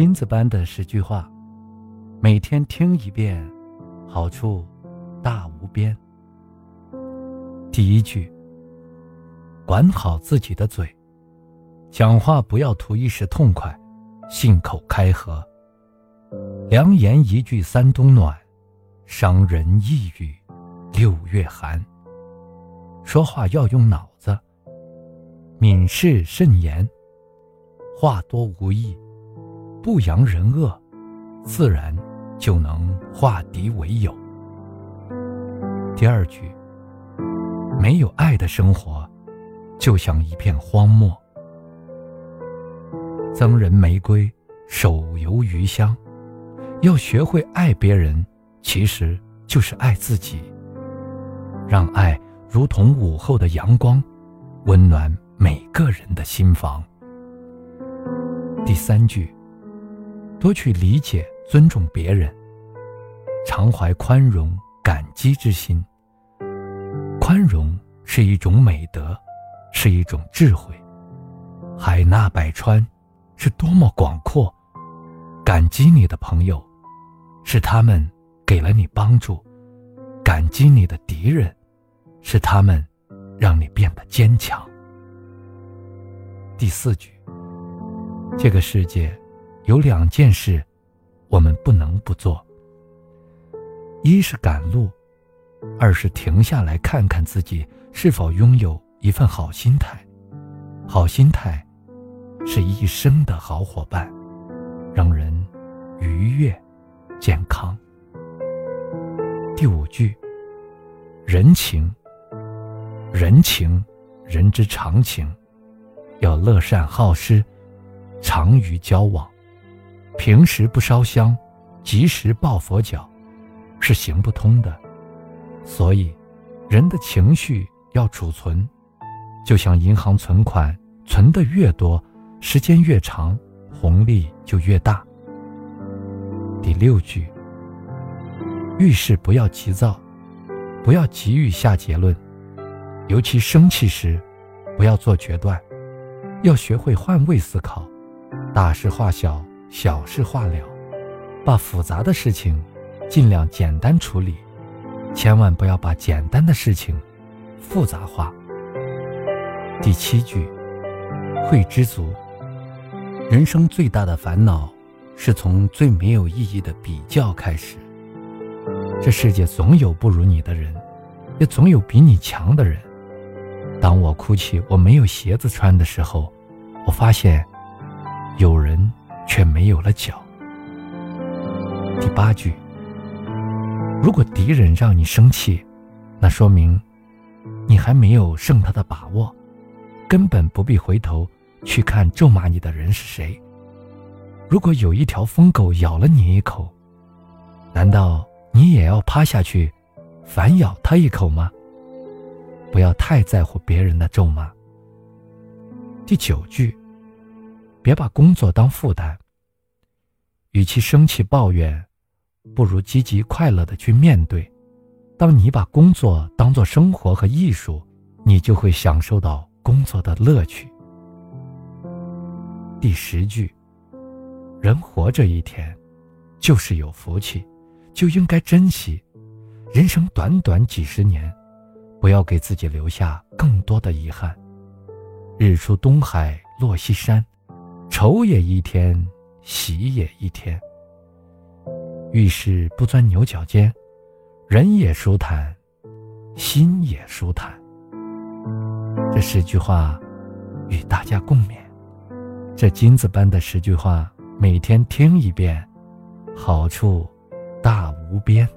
金子般的十句话，每天听一遍，好处大无边。第一句，管好自己的嘴，讲话不要图一时痛快，信口开河。良言一句三冬暖，伤人一语六月寒。说话要用脑子，敏事慎言，话多无益。不扬人恶，自然就能化敌为友。第二句，没有爱的生活，就像一片荒漠。赠人玫瑰，手留余香。要学会爱别人，其实就是爱自己。让爱如同午后的阳光，温暖每个人的心房。第三句。多去理解、尊重别人，常怀宽容、感激之心。宽容是一种美德，是一种智慧。海纳百川，是多么广阔！感激你的朋友，是他们给了你帮助；感激你的敌人，是他们让你变得坚强。第四句，这个世界。有两件事，我们不能不做。一是赶路，二是停下来看看自己是否拥有一份好心态。好心态，是一生的好伙伴，让人愉悦、健康。第五句，人情，人情，人之常情，要乐善好施，常于交往。平时不烧香，及时抱佛脚，是行不通的。所以，人的情绪要储存，就像银行存款，存的越多，时间越长，红利就越大。第六句，遇事不要急躁，不要急于下结论，尤其生气时，不要做决断，要学会换位思考，大事化小。小事化了，把复杂的事情尽量简单处理，千万不要把简单的事情复杂化。第七句，会知足。人生最大的烦恼，是从最没有意义的比较开始。这世界总有不如你的人，也总有比你强的人。当我哭泣我没有鞋子穿的时候，我发现有人。却没有了脚。第八句，如果敌人让你生气，那说明你还没有胜他的把握，根本不必回头去看咒骂你的人是谁。如果有一条疯狗咬了你一口，难道你也要趴下去反咬它一口吗？不要太在乎别人的咒骂。第九句。别把工作当负担。与其生气抱怨，不如积极快乐的去面对。当你把工作当做生活和艺术，你就会享受到工作的乐趣。第十句：人活着一天，就是有福气，就应该珍惜。人生短短几十年，不要给自己留下更多的遗憾。日出东海落西山。愁也一天，喜也一天。遇事不钻牛角尖，人也舒坦，心也舒坦。这十句话，与大家共勉。这金子般的十句话，每天听一遍，好处大无边。